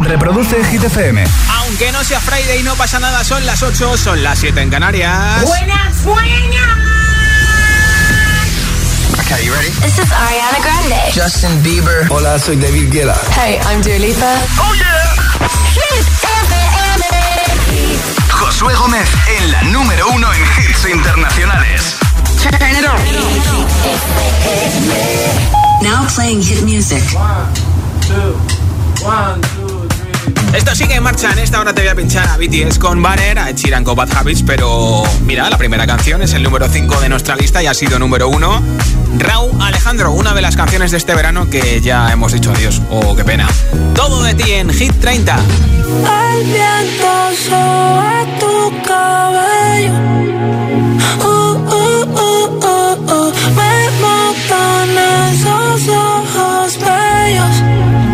Reproduce Hit FM. Aunque no sea Friday, no pasa nada. Son las 8, son las 7 en Canarias. Buenas, buenas. Okay, you ready? This is Ariana Grande. Justin Bieber. Hola, soy David Guetta. Hey, I'm Dua Lipa. Oh yeah. Hit FM. Josué Gómez en la número uno en hits internacionales. Turn it on. Now playing hit music. Esto sigue en marcha. En esta hora te voy a pinchar a BTS con Banner, a Chiran Bad Habits, pero mira, la primera canción es el número 5 de nuestra lista y ha sido número 1. Raúl Alejandro, una de las canciones de este verano que ya hemos dicho adiós. Oh, qué pena. Todo de ti en Hit 30. El viento sobre tu cabello. Uh, uh, uh. Me matan esos ojos bellos.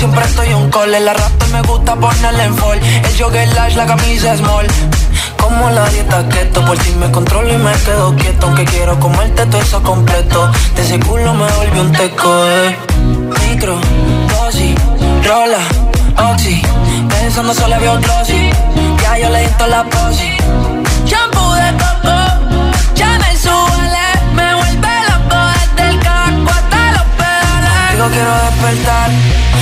Siempre estoy un call. La rap me gusta ponerle en fall. El jogger lash, la camisa small. Como la dieta keto, por ti me controlo y me quedo quieto. Aunque quiero comerte todo eso completo. De ese culo me volvió un teco, eh. Micro, dosis, rola, oxi. Pensando solo había un. Ya yo le di la posi. Shampoo de coco, Chanel suele, me vuelve loco desde el casco hasta los pedales. Digo quiero despertar,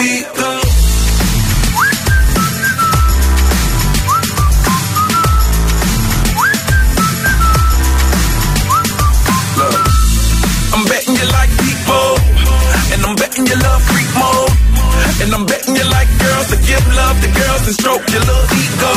We go. I'm betting you like people, and I'm betting you love freak mode. And I'm betting you like girls to give love to girls and stroke your little ego.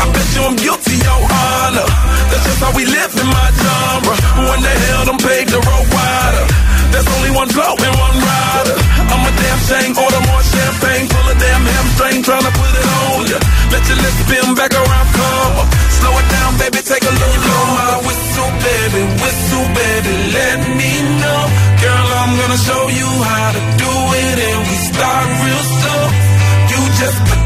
I bet you I'm guilty, your honor. That's just how we live in my genre. Who in the hell done paved the road wider? There's only one blow and one rider. I'm a damn shame, order more champagne, pull a damn hamstring, tryna put it on ya. Let your lips spin back around, come on. Slow it down, baby, take a look. Blow my whistle, baby, whistle, baby, let me know. Girl, I'm gonna show you how to do it, and we start real slow. You just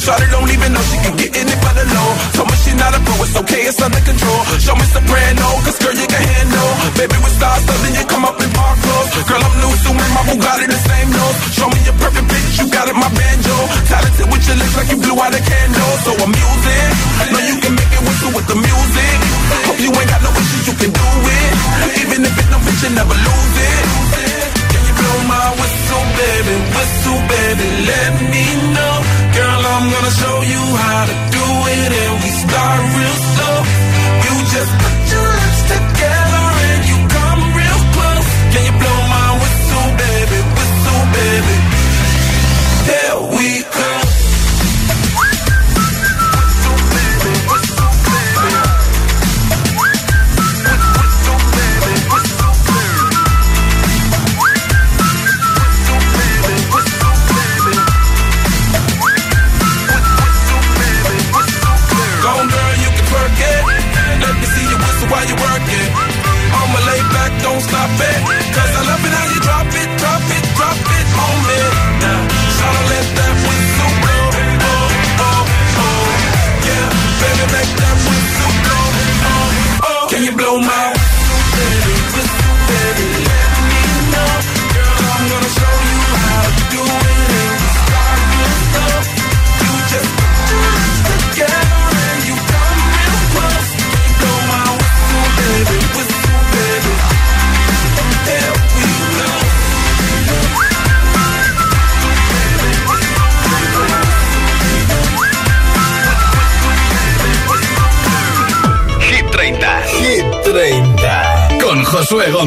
Charlotte don't even know she can get in it by the know. Told me she not a pro, it's okay, it's under control. Show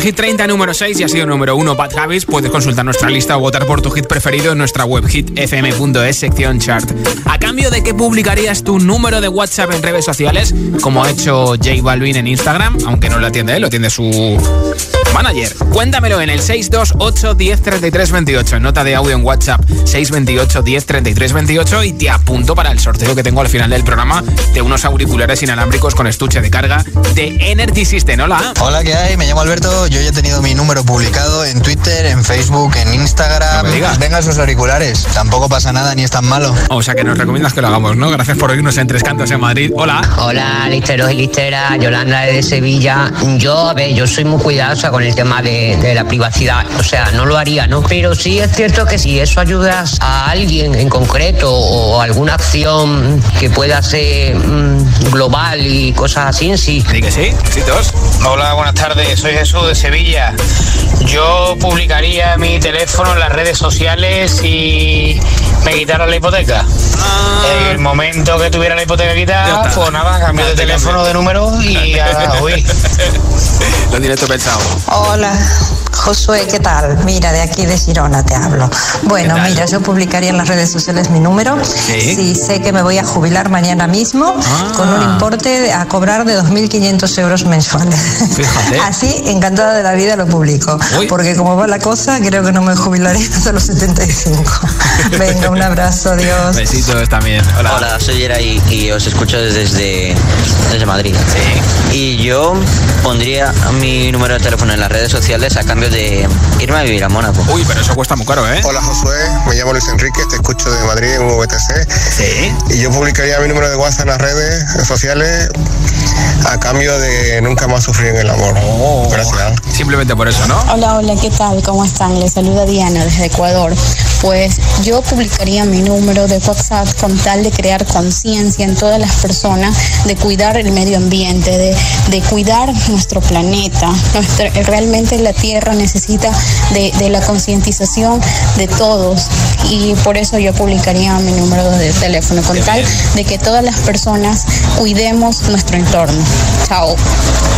Hit 30 número 6 y ha sido número 1 Bad Habits. Puedes consultar nuestra lista o votar por tu hit preferido en nuestra web hitfm.es sección chart. ¿A cambio de que publicarías tu número de WhatsApp en redes sociales? Como ha hecho J Balvin en Instagram, aunque no lo atiende él, lo atiende su manager. Cuéntamelo en el 628 10 33 28. Nota de audio en WhatsApp 628 10 33 28 y te apunto para el sorteo que tengo al final del programa de unos auriculares inalámbricos con estuche de carga de Energy System. Hola. Hola, ¿qué hay? Me llamo Alberto. Yo ya he tenido mi número publicado en Twitter, en Facebook, en Instagram. No digas. Venga esos auriculares. Tampoco pasa nada ni es tan malo. O sea que nos recomiendas que lo hagamos, ¿no? Gracias por oírnos en Tres Cantos en Madrid. Hola. Hola, listeros y listeras, Yolanda de Sevilla. Yo, a ver, yo soy muy cuidadosa con el tema de, la privacidad, o sea, no lo haría, ¿no? Pero sí es cierto que si eso ayudas a alguien en concreto o alguna acción que pueda ser mm, global y cosas así, sí. Di que sí, besitos. Hola, buenas tardes. Soy Jesús de Sevilla. Yo publicaría mi teléfono en las redes sociales y me quitaron la hipoteca. En el momento que tuviera la hipoteca Ah. Quitada, pues nada, cambio de teléfono de número y a uy. Lo directo pensado. Hola, Josué, ¿qué tal? Mira, de aquí de Girona te hablo. Bueno, mira, yo publicaría en las redes sociales mi número. Sí. Si sé que me voy a jubilar mañana mismo Ah. con un importe a cobrar de 2.500 euros mensuales. Fíjate. Así, encantada de la vida lo publico. Uy. Porque como va la cosa, creo que no me jubilaré hasta los 75. Venga, un abrazo, adiós. Besitos también. Hola. Hola, soy Yeray y os escucho desde, desde Madrid. Y yo pondría mi número de teléfono en las redes sociales a cambio de irme a vivir a Mónaco. Uy, pero eso cuesta muy caro, ¿eh? Hola Josué, me llamo Luis Enrique, te escucho de Madrid en VTC Sí. y yo publicaría mi número de WhatsApp en las redes sociales a cambio de nunca más sufrir en el amor. Oh. Gracias. Simplemente por eso, ¿no? Hola, hola, ¿qué tal? ¿Cómo están? Les saluda Diana desde Ecuador. Pues yo publicaría mi número de WhatsApp con tal de crear conciencia en todas las personas de cuidar el medio ambiente, de, de cuidar nuestro planeta. Nuestra- realmente la Tierra necesita de, de la concientización de todos y por eso yo publicaría mi número de teléfono con tal de que todas las personas cuidemos nuestro entorno. Chao.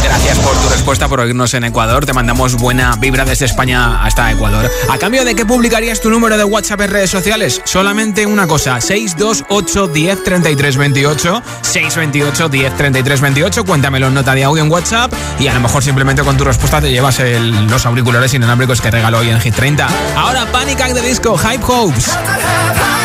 Gracias por tu respuesta, por oírnos en Ecuador. Te mandamos buena vibra desde España hasta Ecuador. ¿A cambio de qué publicarías tu número de WhatsApp en redes sociales? Solamente una cosa, 628 10 33 28, 628 10 33 28. Cuéntamelo en nota de audio en WhatsApp y a lo mejor simplemente con tu respuesta te llevas el- los auriculares inalámbricos que regalo hoy en Hit 30. Ahora Panic Act de Disco, Hype Hopes. Mama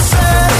Mama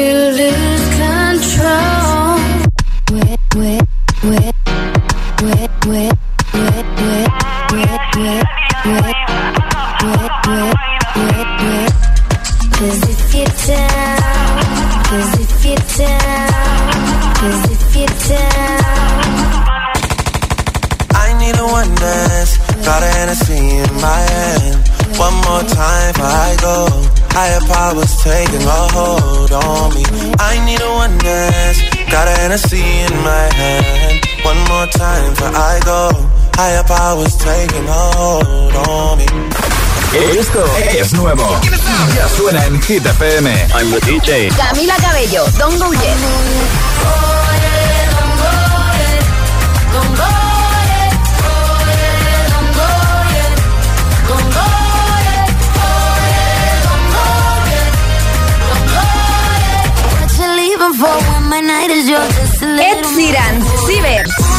en Hit FM. I'm the DJ. Camila Cabello, Don Go Get. Ed Sheeran, Ciber.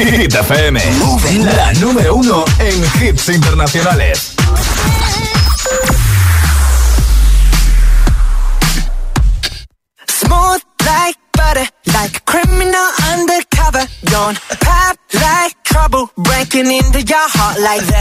Hit FM. La número uno en hits internacionales. Smooth like butter, like a criminal undercover. Don't pop like trouble, breaking into your heart like that.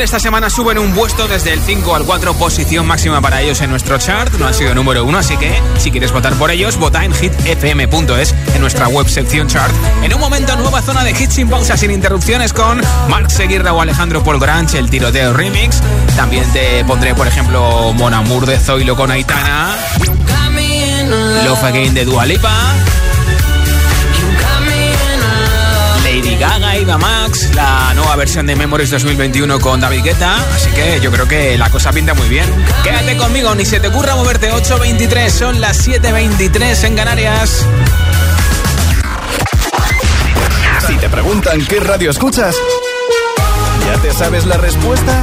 Esta semana suben un puesto desde el 5 al 4, posición máxima para ellos en nuestro chart. No han sido número uno, así que si quieres votar por ellos, vota en hitfm.es en nuestra web sección chart. En un momento, nueva zona de hits sin pausa, sin interrupciones con Mark Seguirra o Alejandro Paul Granch, el tiroteo remix. También te pondré, por ejemplo, Mon Amour de Zoilo con Aitana. Love Again de Dua Gaga, Iva Max, la nueva versión de Memories 2021 con David Guetta, así que yo creo que la cosa pinta muy bien. Quédate conmigo, ni se te ocurra moverte 8.23, son las 7.23 en Canarias. Si te preguntan qué radio escuchas, ¿ya te sabes la respuesta?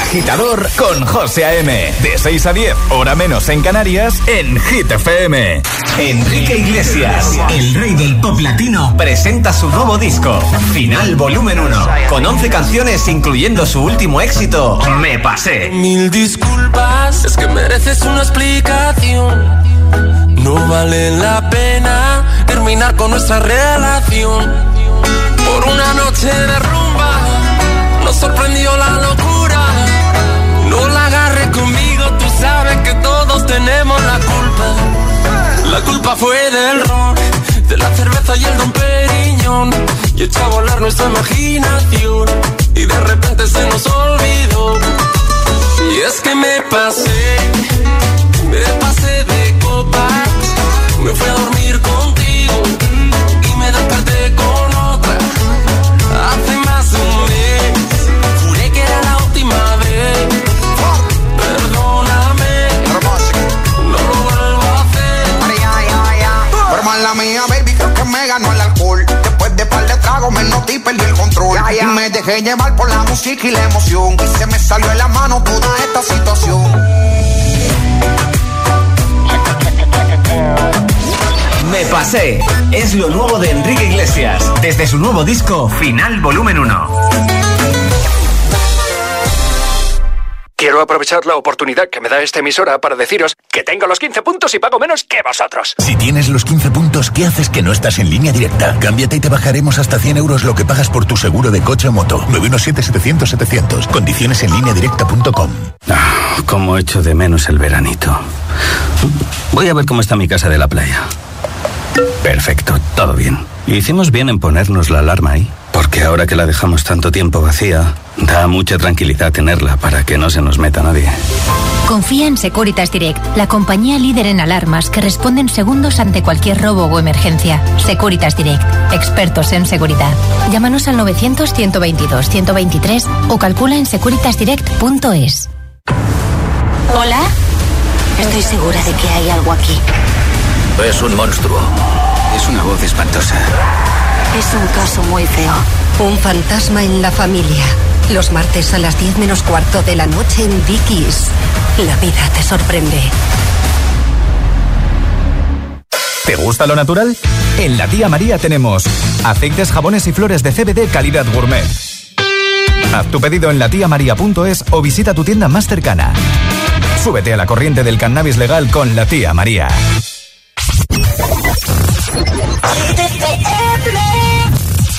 agitador con José A.M. De 6 a 10, hora menos en Canarias, en Hit FM. Enrique Iglesias, el rey del pop latino, presenta su nuevo disco, Final Volumen 1, con 11 canciones incluyendo su último éxito, Me Pasé. Mil disculpas, es que mereces una explicación. No vale la pena terminar con nuestra relación. Por una noche de rumba, nos sorprendió la locura. Tenemos la culpa. La culpa fue del ron, de la cerveza y el don Periñón. Y echó a volar nuestra imaginación. Y de repente se nos olvidó. Y es que me pasé, me pasé de copas. Me fui a dormir contigo y perdí el control. Y me dejé llevar por la música y la emoción. Y se me salió en la mano toda esta situación. Me Pasé es lo nuevo de Enrique Iglesias, desde su nuevo disco, Final Volumen 1. Quiero aprovechar la oportunidad que me da esta emisora para deciros que tengo los 15 puntos y pago menos que vosotros. Si tienes los 15 puntos, ¿qué haces que no estás en línea directa? Cámbiate y te bajaremos hasta 100 euros lo que pagas por tu seguro de coche o moto. 917-700-700. Condiciones en línea directa.com. Ah, Cómo echo de menos el veranito. Voy a ver cómo está mi casa de la playa. Perfecto, todo bien. Y hicimos bien en ponernos la alarma ahí, porque ahora que la dejamos tanto tiempo vacía, da mucha tranquilidad tenerla para que no se nos meta nadie. Confía en Securitas Direct, la compañía líder en alarmas que responde en segundos ante cualquier robo o emergencia. Securitas Direct, expertos en seguridad. Llámanos al 900-122-123 o calcula en securitasdirect.es. Hola. Estoy segura de que hay algo aquí. Es un monstruo. Es una voz espantosa. Es un caso muy feo. Un fantasma en la familia. Los martes a las 10 menos cuarto de la noche en Dickies. La vida te sorprende. ¿Te gusta lo natural? En la tía María tenemos aceites, jabones y flores de CBD calidad gourmet. Haz tu pedido en latiamaria.es o visita tu tienda más cercana. Súbete a la corriente del cannabis legal con la tía María.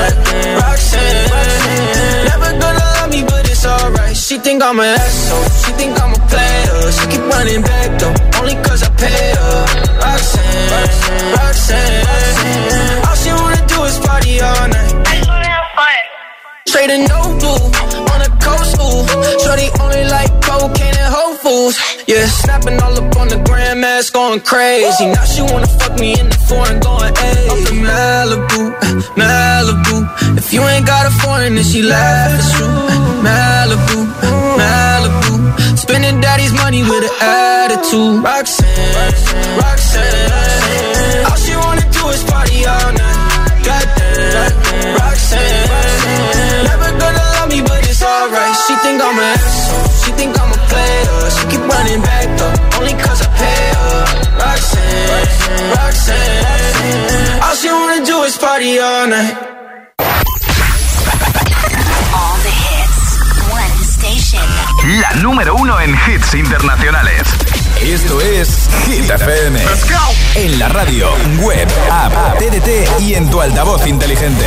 Goddamn, Roxanne. Never gonna love me, but it's alright. She think I'm an asshole. She think I'm a player. She keep running back though, only cause I pay her. Roxanne, Roxanne. All she wanna do is party all night. Straight and no blue on the coast, ooh. Shorty only like cocaine Foods. Yeah, snapping all up on the grandmas, going crazy. Now she wanna fuck me in the foreign, going hey. Up in Malibu, Malibu. If you ain't got a foreign, then she laugh at you. Malibu, Malibu. Spending daddy's money with an attitude. Roxanne, Roxanne. All she wanna do is party all night. Goddamn, Roxanne. Never gonna love me, but it's alright. She think I'm an running back though, only cause I pay her. Roxanne, Roxanne. All she wanna do is party all night. All the hits. One station. La número uno en hits internacionales. Esto es Hit FM. En la radio, web, app, TDT y en tu altavoz inteligente.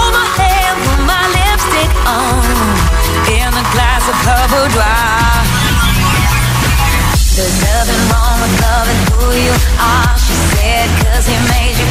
in a glass of her boudoir. There's nothing wrong with loving who you are, she said, cause he made you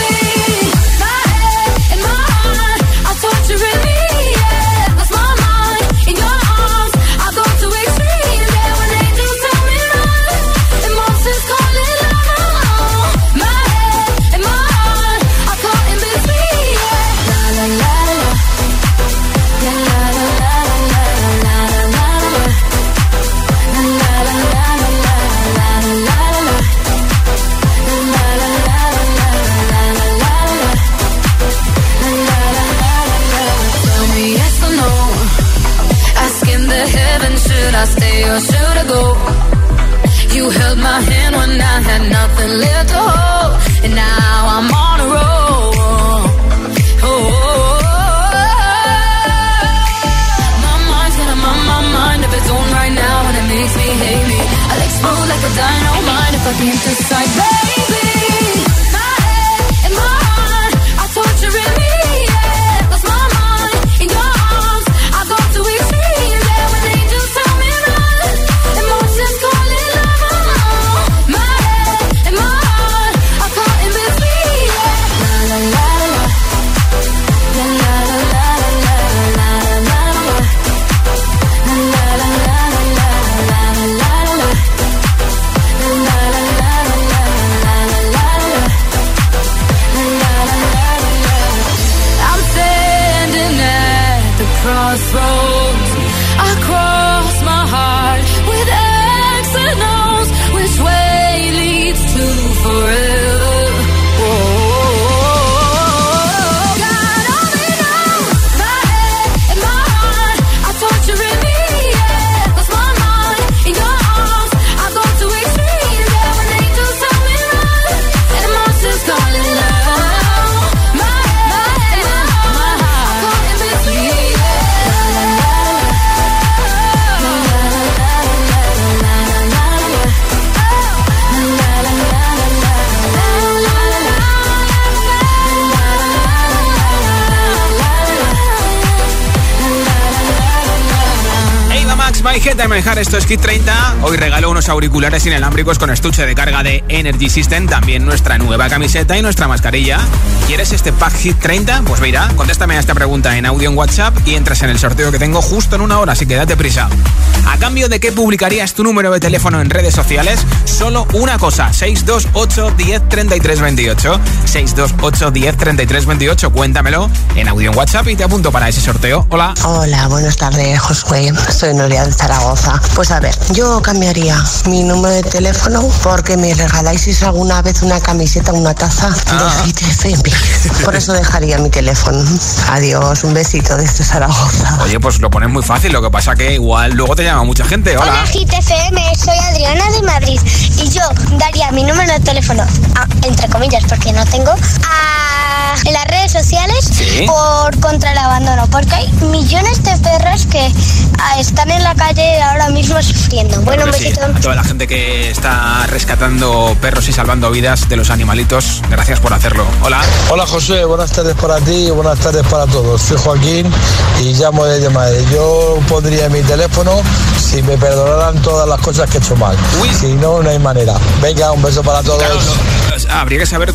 By Hit Manejar, esto es Kit 30. Hoy regalo unos auriculares inalámbricos con estuche de carga de Energy System, también nuestra nueva camiseta y nuestra mascarilla. ¿Quieres este pack Hit 30? Pues mira, contéstame a esta pregunta en audio en WhatsApp y entras en el sorteo que tengo justo en una hora, así que date prisa. ¿A cambio de qué publicarías tu número de teléfono en redes sociales? Solo una cosa, 628 10 33 28. 628 10 33 28, cuéntamelo en audio en WhatsApp y te apunto para ese sorteo. Hola. Hola, buenas tardes, Josué. Soy Noria de. Zaragoza. Pues a ver, yo cambiaría mi número de teléfono porque me regaláis alguna vez una camiseta, una taza de Hit FM. Por eso dejaría mi teléfono. Adiós, un besito desde Zaragoza. Oye, pues lo pones muy fácil, lo que pasa que igual luego te llama mucha gente. Hola. Hola GTFM, soy Adriana de Madrid y yo daría mi número de teléfono, a- entre comillas, porque no tengo, a, en las redes sociales Sí. por contra el abandono, porque hay millones de perros que ah, están en la calle ahora mismo sufriendo. Bueno, un Claro sí. A toda la gente que está rescatando perros y salvando vidas de los animalitos, gracias por hacerlo. Hola. Hola José, buenas tardes para ti y buenas tardes para todos. Soy Joaquín y llamo desde Madrid. Yo pondría mi teléfono si me perdonaran todas las cosas que he hecho mal. Si no, no hay manera. Venga, un beso para todos. Habría que saber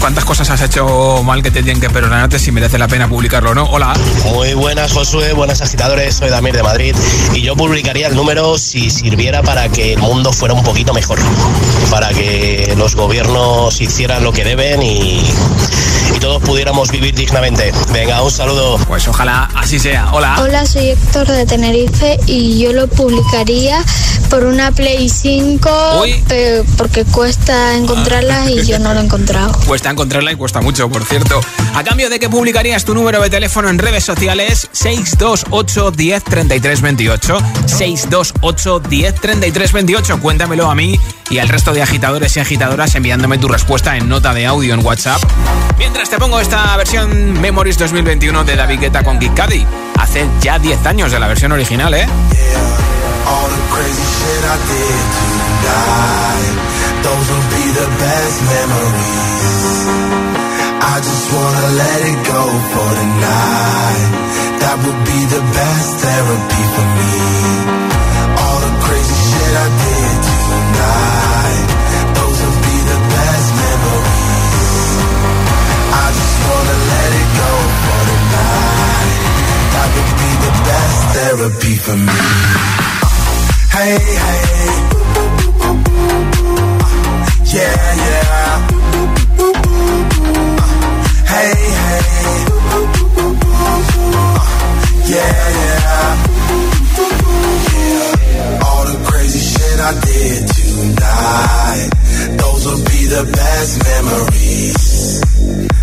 cuántas cosas has hecho mal que te tienen que perdonarte si merece la pena publicarlo o no. Hola. Muy buenas, Josué, buenas agitadores, soy Damir de Madrid y yo el número si sirviera para que el mundo fuera un poquito mejor, para que los gobiernos hicieran lo que deben y, y todos pudiéramos vivir dignamente. Venga, un saludo. Pues ojalá así sea. Hola. Hola, soy Héctor de Tenerife y yo lo publicaría por una Play 5 eh, porque cuesta encontrarla y yo no lo he encontrado. Cuesta encontrarla y cuesta mucho, por cierto. A cambio de que publicarías tu número de teléfono en redes sociales, 628 10 33 28. 628 10 33 28. Cuéntamelo a mí y al resto de agitadores y agitadoras enviándome tu respuesta en nota de audio en WhatsApp. Mientras te pongo esta versión Memories 2021 de David Guetta con Kid Cudi. Hace ya 10 años de la versión original, ¿eh? I just wanna let it go for tonight. That would be the best therapy for me. Therapy for me. Hey, hey. Yeah, yeah. Hey, hey. Yeah, yeah. All the crazy shit I did tonight. Those will be the best memories.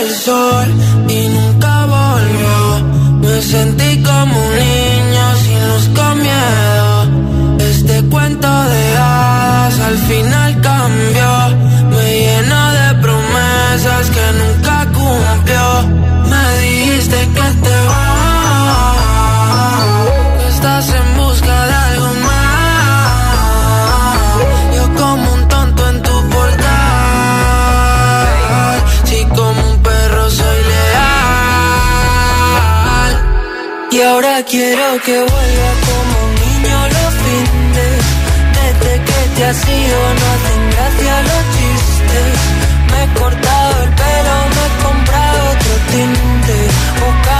El sol y nunca volvió. sentí como un niño sin luz con miedo. Este cuento de hadas al final cambió. Me llena de promesas que nunca cumplió. Me dijiste que quiero que vuelva como un niño los fines. Desde que te has ido no hacen gracia los chistes. Me he cortado el pelo, me he comprado otro tinte. Buscando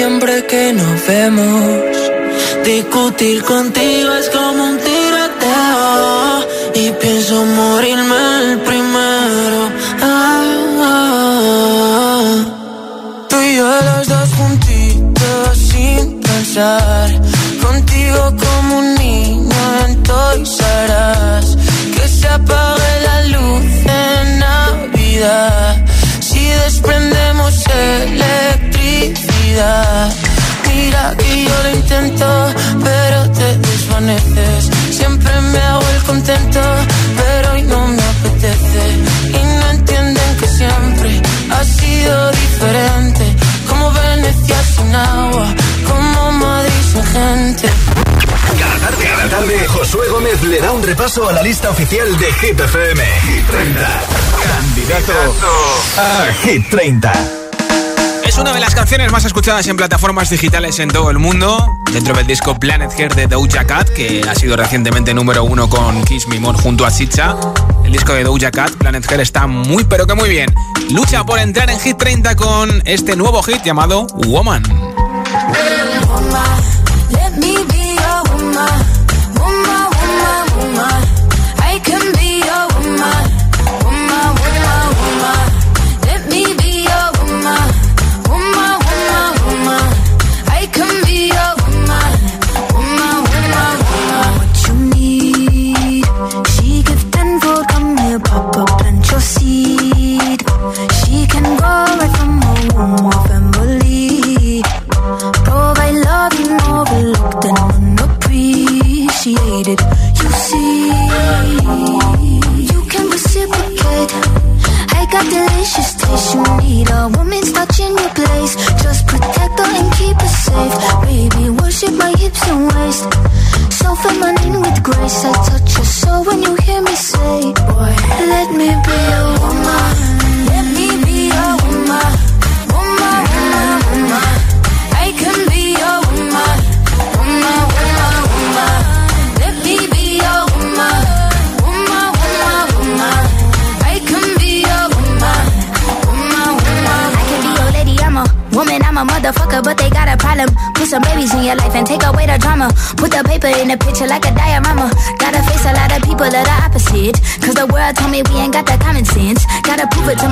siempre que nos vemos. Discutir contigo es como contento, pero hoy no me apetece. Y no entienden que siempre ha sido diferente. Como Venecia sin agua, como Madrid sin gente. Cada tarde, cada tarde, Josué Gómez le da un repaso a la lista oficial de Hit FM. Hit 30. Candidato a Hit 30. Una de las canciones más escuchadas en plataformas digitales en todo el mundo, dentro del disco Planet Hair de Doja Cat, que ha sido recientemente número uno con Kiss Me junto a Chicha. El disco de Doja Cat, Planet Hair, está muy pero que muy bien. Lucha por entrar en Hit 30 con este nuevo hit llamado Woman.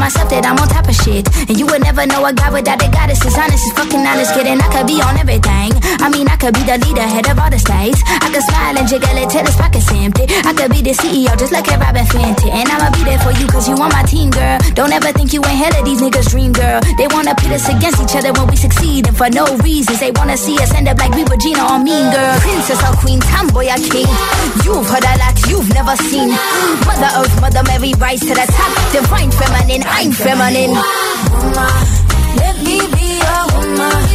myself that I'm on top of shit. And you would never know a guy without a goddess. As honest as fucking honest, kidding. I could be on everything. I mean, I could be the leader, head of all the states. I could smile and jiggle it till his pockets empty. I could be the CEO, just like a Robin Fenty. And I'ma be there for you, cause you on my team, girl. Don't ever think you ain't hell of these niggas' dream, girl. They wanna pit us against each other when we succeed. And for no reasons, they wanna see us end up like we Regina or Mean Girl. Princess or Queen, Tomboy or King. You've heard a lot you've never seen. Mother Earth, Mother Mary, rise to the top. Divine feminine, I'm feminine. Woman, let me be a woman.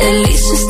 At least just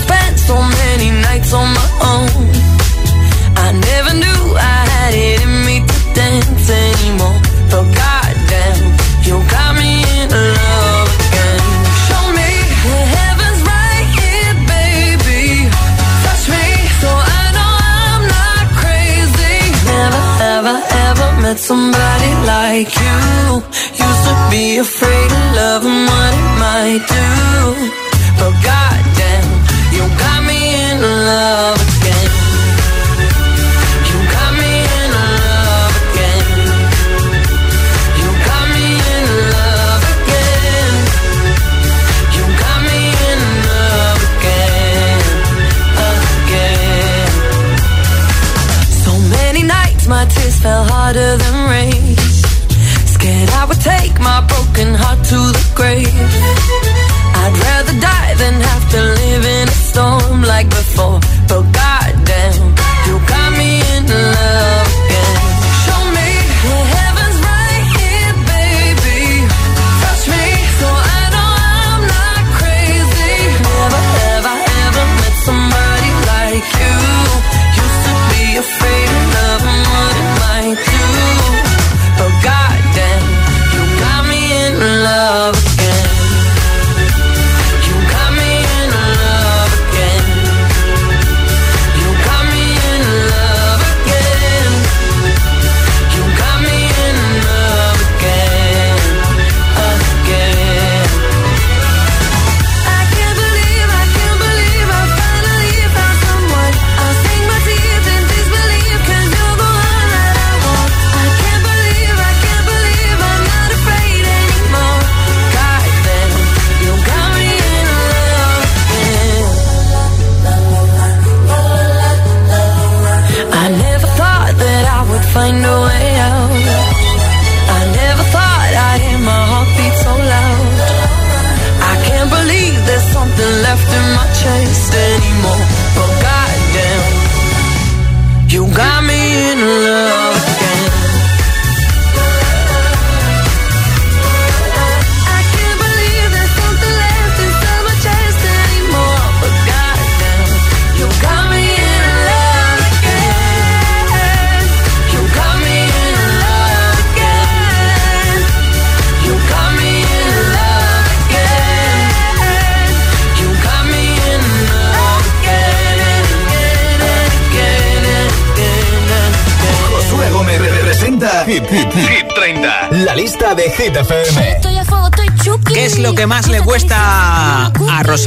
so many nights on my own. I never knew I had it in me to dance anymore. But goddamn, you got me in love again. Show me the heaven's right here, baby. Touch me so I know I'm not crazy. Never, ever, ever met somebody like you. Used to be afraid of love and what it might do. But goddamn fell harder than rain. Scared I would take my broken heart to the grave. I'd rather die than like before. But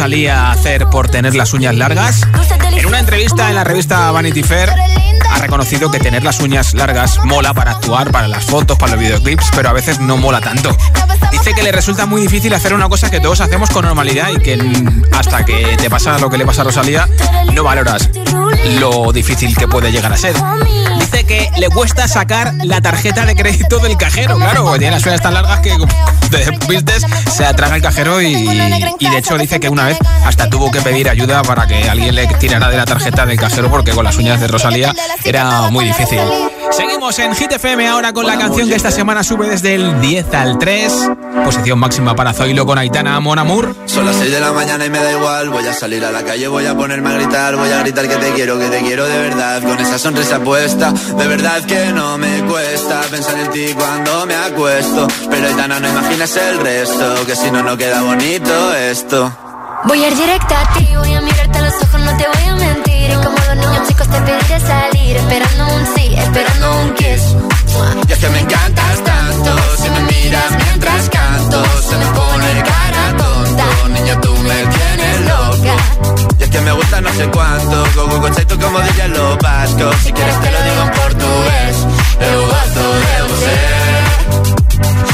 a Rosalía hacer por tener las uñas largas? En una entrevista en la revista Vanity Fair ha reconocido que tener las uñas largas mola para actuar, para las fotos, para los videoclips, pero a veces no mola tanto. Dice que le resulta muy difícil hacer una cosa que todos hacemos con normalidad y que hasta que te pasa lo que le pasa a Rosalía, no valoras lo difícil que puede llegar a ser. Dice que le cuesta sacar la tarjeta de crédito del cajero, claro, tiene las uñas tan largas que como te vistes, se atraga el cajero y de hecho dice que una vez hasta tuvo que pedir ayuda para que alguien le tirara de la tarjeta del cajero porque con las uñas de Rosalía era muy difícil. Seguimos en Hit FM ahora con la canción que esta semana sube desde el 10 al 3. Posición máxima para Zoilo con Aitana Mon Amour. Son las 6 de la mañana y me da igual. Voy a salir a la calle, voy a ponerme a gritar. Voy a gritar que te quiero, que te quiero de verdad. Con esa sonrisa puesta, de verdad que no me cuesta pensar en ti cuando me acuesto. Pero Aitana, no imaginas el resto, que si no, no queda bonito esto. Voy a ir directa a ti, voy a a los ojos, no te voy a mentir. Y como los niños chicos te pediré salir, esperando un sí, esperando un kiss. Y es que me encantas tanto, si me miras mientras canto, se me pone cara tonto. Niña, tú me tienes loca. Y es que me gusta no sé cuánto, go go tú como dirían los vascos. Si quieres te lo digo en portugués, eu gosto de você.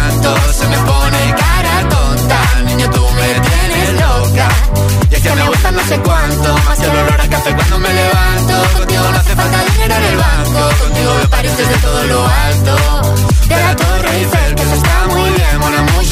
Se me pone cara tonta. Niño, tú me tienes loca. Y es que me gusta no sé cuánto. Más que el olor a café cuando me levanto. Contigo no hace falta dinero en el banco. Contigo veo París desde todo lo alto. De la Torre Eiffel, que eso está muy bien. Mon amour,